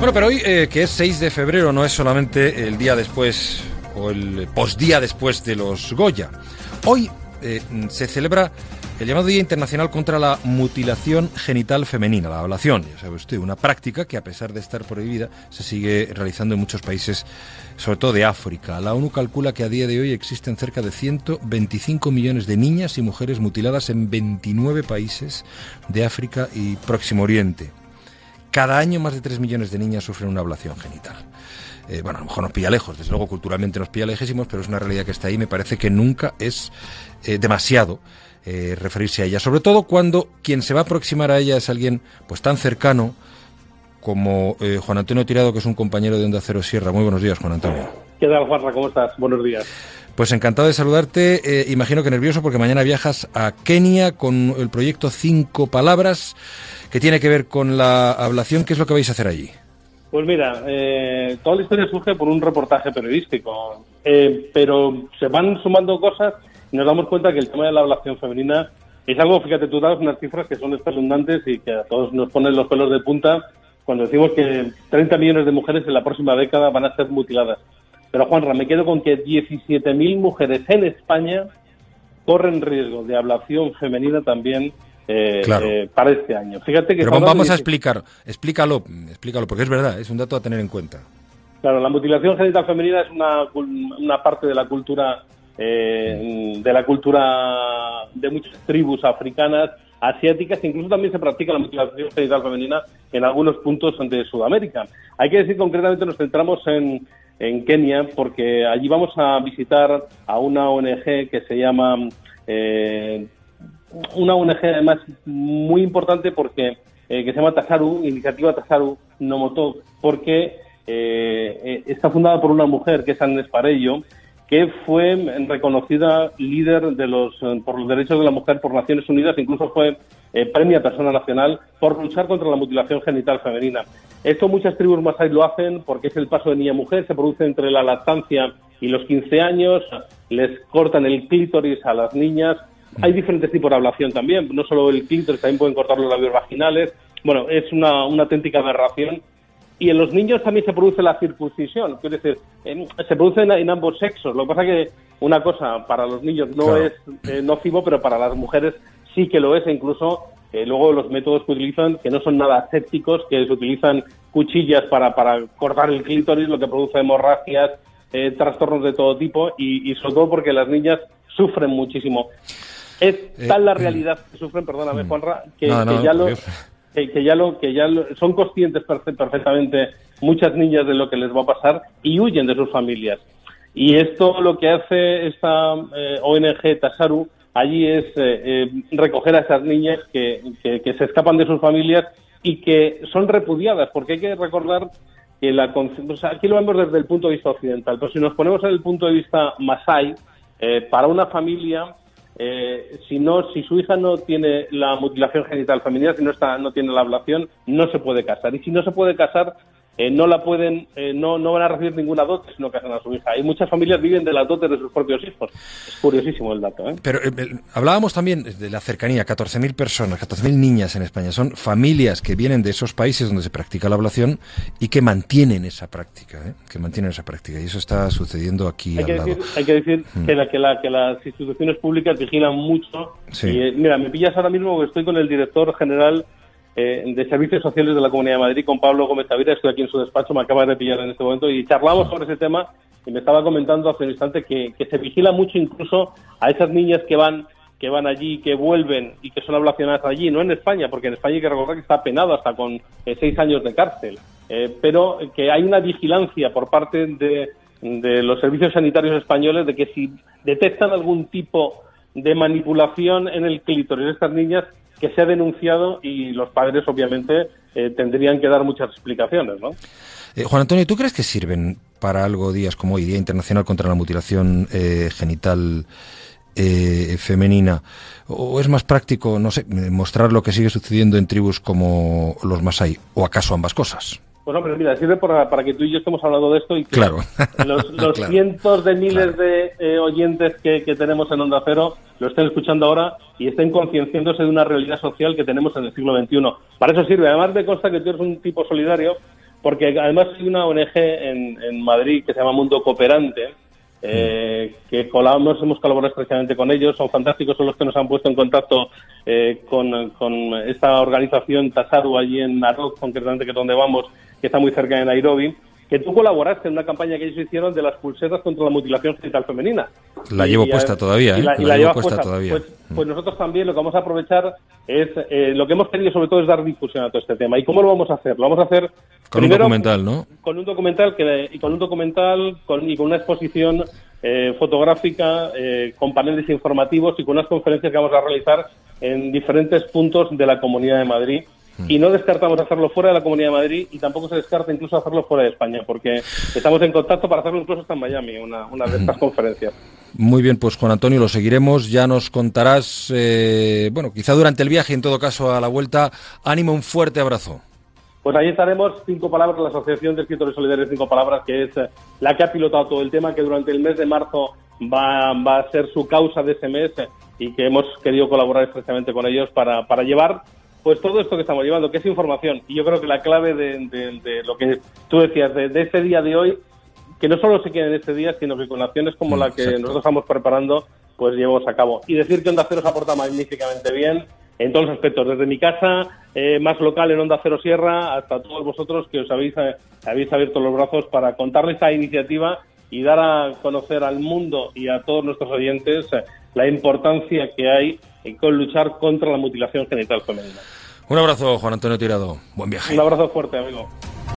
Bueno, pero hoy, eh, que es 6 de febrero, no es solamente el día después o el postdía después de los Goya. Hoy eh, se celebra el llamado Día Internacional contra la Mutilación Genital Femenina, la ablación, ya sabe usted, una práctica que a pesar de estar prohibida se sigue realizando en muchos países, sobre todo de África. La ONU calcula que a día de hoy existen cerca de 125 millones de niñas y mujeres mutiladas en 29 países de África y Próximo Oriente. Cada año más de 3 millones de niñas sufren una ablación genital. Eh, bueno, a lo mejor nos pilla lejos, desde luego culturalmente nos pilla lejísimos, pero es una realidad que está ahí. Me parece que nunca es eh, demasiado eh, referirse a ella, sobre todo cuando quien se va a aproximar a ella es alguien pues tan cercano como Juan Antonio Tirado, que es un compañero de Onda Cero Sierra. Muy buenos días, Juan Antonio. ¿Qué tal, Juanra? ¿Cómo estás? Buenos días. Pues encantado de saludarte. imagino que nervioso porque mañana viajas a Kenia con el proyecto Cinco Palabras, que tiene que ver con la ablación. ¿Qué es lo que vais a hacer allí? Pues mira, eh, toda la historia surge por un reportaje periodístico, eh, pero se van sumando cosas y nos damos cuenta que el tema de la ablación femenina es algo, fíjate, tú das unas cifras que son espeluznantes y que a todos nos ponen los pelos de punta cuando decimos que 30 millones de mujeres en la próxima década van a ser mutiladas. Pero Juanra, me quedo con que 17.000 mujeres en España corren riesgo de ablación femenina también eh, eh, para este año. Fíjate que Pero vamos a explicar, explícalo, explícalo, porque es verdad, es un dato a tener en cuenta. Claro, la mutilación genital femenina es una, una parte de la cultura eh, de la cultura de muchas tribus africanas, asiáticas, incluso también se practica la mutilación genital femenina en algunos puntos de Sudamérica. Hay que decir concretamente nos centramos en, en Kenia porque allí vamos a visitar a una ONG que se llama eh, una ONG además muy importante porque eh, que se llama Tasaru, Iniciativa Tasaru Nomoto, porque eh, eh, está fundada por una mujer que es Agnes Parello, que fue reconocida líder de los por los derechos de la mujer por Naciones Unidas, incluso fue premia persona nacional por luchar contra la mutilación genital femenina. Esto muchas tribus masai lo hacen porque es el paso de niña mujer, se produce entre la lactancia y los 15 años, les cortan el clítoris a las niñas, hay diferentes tipos de ablación también, no solo el clítoris, también pueden cortar los labios vaginales. Bueno, es una, una auténtica aberración. Y en los niños también se produce la circuncisión, quiere decir, se produce en, ambos sexos. Lo que pasa es que una cosa para los niños no es eh, nocivo, pero para las mujeres sí que lo es, e incluso eh, luego los métodos que utilizan, que no son nada asépticos, que se utilizan cuchillas para, para cortar el clítoris, lo que produce hemorragias, eh, trastornos de todo tipo, y, y sobre todo porque las niñas sufren muchísimo. Es eh, tal la mm. realidad que sufren, perdóname, mm. Juanra, que, ya lo, que, ya lo, que ya son conscientes perfectamente muchas niñas de lo que les va a pasar y huyen de sus familias. Y esto lo que hace esta eh, ONG Tasaru allí es eh, recoger a esas niñas que, que, se escapan de sus familias y que son repudiadas, porque hay que recordar que la aquí lo vemos desde el punto de vista occidental, pero si nos ponemos en el punto de vista masai, para una familia eh, si no, si su hija no tiene la mutilación genital femenina, si no está, no tiene la ablación, no se puede casar. Y si no se puede casar, eh, no la pueden, eh, no, no van a recibir ninguna dote si no casan a su hija. Y muchas familias viven de las dotes de sus propios hijos. Es curiosísimo el dato. ¿eh? Pero hablábamos también de la cercanía, 14.000 personas, 14.000 niñas en España. Son familias que vienen de esos países donde se practica la ablación y que mantienen esa práctica, que mantienen esa práctica. Y eso está sucediendo aquí hay al que lado. Decir, hay que decir mm. que, la, que, la, que las instituciones públicas vigilan mucho. Y, mira, me pillas ahora mismo que estoy con el director general eh, de Servicios Sociales de la Comunidad de Madrid con Pablo Gómez Tavira. Estoy aquí en su despacho, me acaba de pillar en este momento y charlamos sobre ese tema y me estaba comentando hace un instante que, se vigila mucho incluso a esas niñas que van que van allí, que vuelven y que son ablacionadas allí, no en España, porque en España hay que recordar que está penado hasta con eh, seis años de cárcel, eh, pero que hay una vigilancia por parte de, de los servicios sanitarios españoles de que si detectan algún tipo de manipulación en el clítoris de estas niñas, que se ha denunciado y los padres obviamente eh, tendrían que dar muchas explicaciones, ¿no? Eh, Juan Antonio, ¿tú crees que sirven para algo días como hoy, Día Internacional contra la Mutilación eh, Genital Femenina? ¿O es más práctico, no sé, mostrar lo que sigue sucediendo en tribus como los Masai? ¿O acaso ambas cosas? Pues hombre, mira, sirve para, que tú y yo estemos hablando de esto y que claro. los, cientos de miles de eh, oyentes que, tenemos en Onda Cero lo estén escuchando ahora y estén concienciándose de una realidad social que tenemos en el siglo XXI. Para eso sirve. Además me consta que tú eres un tipo solidario porque además hay una ONG en, en Madrid que se llama Mundo Cooperante, eh, que colaboramos, hemos colaborado estrechamente con ellos, son fantásticos, son los que nos han puesto en contacto eh, con, con, esta organización Tasaru allí en Narok, concretamente que es donde vamos, que está muy cerca de Nairobi, que tú colaboraste en una campaña que ellos hicieron de las pulseras contra la mutilación genital femenina. La llevo puesta todavía, ¿eh? la, llevo puesta, todavía. Pues, pues, nosotros también lo que vamos a aprovechar es, eh, lo que hemos querido sobre todo es dar difusión a todo este tema. ¿Y cómo lo vamos a hacer? Lo vamos a hacer con un documental, ¿no? Con un documental que, y con un documental con, y con una exposición eh, fotográfica, eh, con paneles informativos y con unas conferencias que vamos a realizar en diferentes puntos de la Comunidad de Madrid y no descartamos hacerlo fuera de la Comunidad de Madrid y tampoco se descarta incluso hacerlo fuera de España, porque estamos en contacto para hacerlo incluso hasta en Miami, una, una de estas conferencias. Muy bien, pues Juan Antonio, lo seguiremos. Ya nos contarás, eh, bueno, quizá durante el viaje, en todo caso a la vuelta. Ánimo, un fuerte abrazo. Pues ahí estaremos, Cinco Palabras, la Asociación de Escritores Solidarios Cinco Palabras, que es eh, la que ha pilotado todo el tema, que durante el mes de marzo va, va a ser su causa de ese mes eh, y que hemos querido colaborar estrechamente con ellos para, para llevar pues todo esto que estamos llevando, que es información. Y yo creo que la clave de, lo que tú decías, de, este día de hoy, que no solo se quede en este día, sino que con acciones como la que nosotros estamos preparando, pues llevamos a cabo. Y decir que Onda Cero se aporta magníficamente bien en todos los aspectos, desde mi casa, eh, más local en Onda Cero Sierra, hasta todos vosotros que os habéis, eh, habéis abierto los brazos para contarles esta iniciativa y dar a conocer al mundo y a todos nuestros oyentes eh, la importancia que hay con luchar contra la mutilación genital femenina. Un abrazo, Juan Antonio Tirado. Buen viaje. Un abrazo fuerte, amigo.